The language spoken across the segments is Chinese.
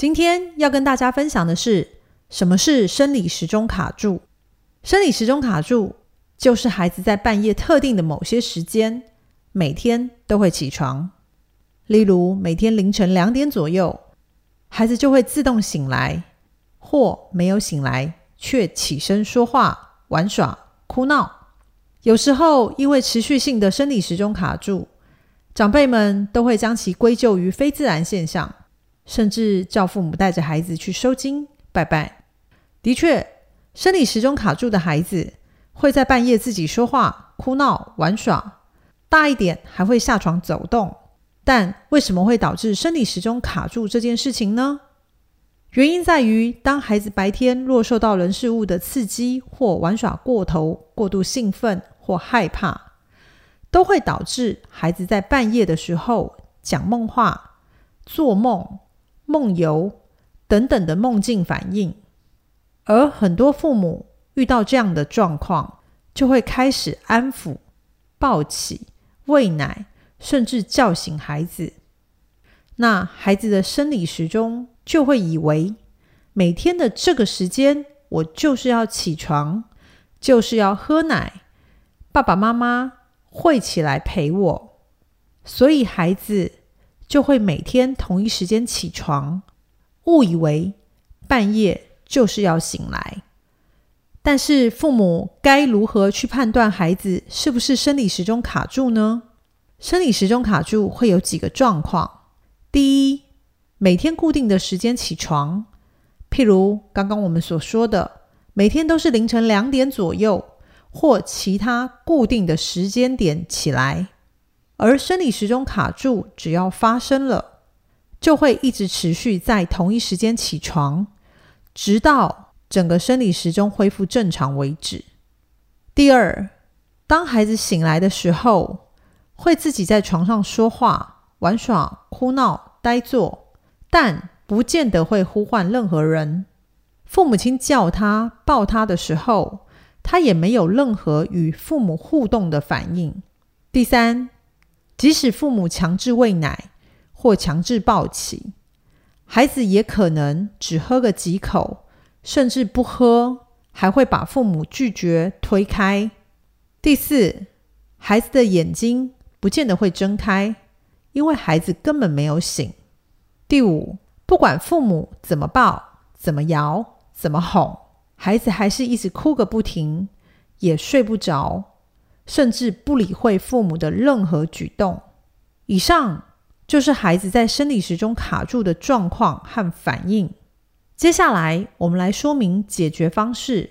今天要跟大家分享的是，什么是生理时钟卡住？生理时钟卡住，就是孩子在半夜特定的某些时间，每天都会起床。例如，每天凌晨两点左右，孩子就会自动醒来，或没有醒来却起身说话、玩耍、哭闹。有时候，因为持续性的生理时钟卡住，长辈们都会将其归咎于非自然现象。甚至叫父母带着孩子去收经拜拜。的确，生理时钟卡住的孩子会在半夜自己说话、哭闹、玩耍，大一点还会下床走动。但为什么会导致生理时钟卡住这件事情呢？原因在于，当孩子白天若受到人事物的刺激或玩耍过头、过度兴奋或害怕，都会导致孩子在半夜的时候讲梦话、做梦。梦游等等的梦境反应，而很多父母遇到这样的状况，就会开始安抚、抱起、喂奶，甚至叫醒孩子。那孩子的生理时钟就会以为，每天的这个时间，我就是要起床，就是要喝奶，爸爸妈妈会起来陪我，所以孩子。就会每天同一时间起床，误以为半夜就是要醒来。但是父母该如何去判断孩子是不是生理时钟卡住呢？生理时钟卡住会有几个状况：第一，每天固定的时间起床，譬如刚刚我们所说的，每天都是凌晨两点左右或其他固定的时间点起来。而生理时钟卡住，只要发生了，就会一直持续在同一时间起床，直到整个生理时钟恢复正常为止。第二，当孩子醒来的时候，会自己在床上说话、玩耍、哭闹、呆坐，但不见得会呼唤任何人。父母亲叫他、抱他的时候，他也没有任何与父母互动的反应。第三。即使父母强制喂奶或强制抱起，孩子也可能只喝个几口，甚至不喝，还会把父母拒绝推开。第四，孩子的眼睛不见得会睁开，因为孩子根本没有醒。第五，不管父母怎么抱、怎么摇、怎么哄，孩子还是一直哭个不停，也睡不着。甚至不理会父母的任何举动。以上就是孩子在生理时钟卡住的状况和反应。接下来，我们来说明解决方式。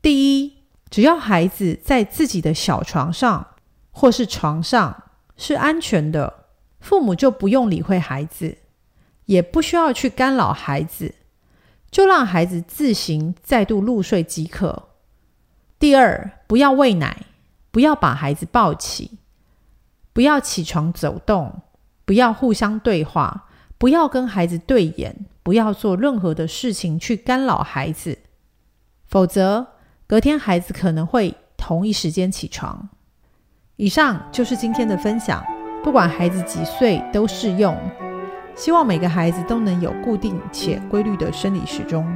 第一，只要孩子在自己的小床上或是床上是安全的，父母就不用理会孩子，也不需要去干扰孩子，就让孩子自行再度入睡即可。第二，不要喂奶。不要把孩子抱起，不要起床走动，不要互相对话，不要跟孩子对眼，不要做任何的事情去干扰孩子，否则隔天孩子可能会同一时间起床。以上就是今天的分享，不管孩子几岁都适用。希望每个孩子都能有固定且规律的生理时钟。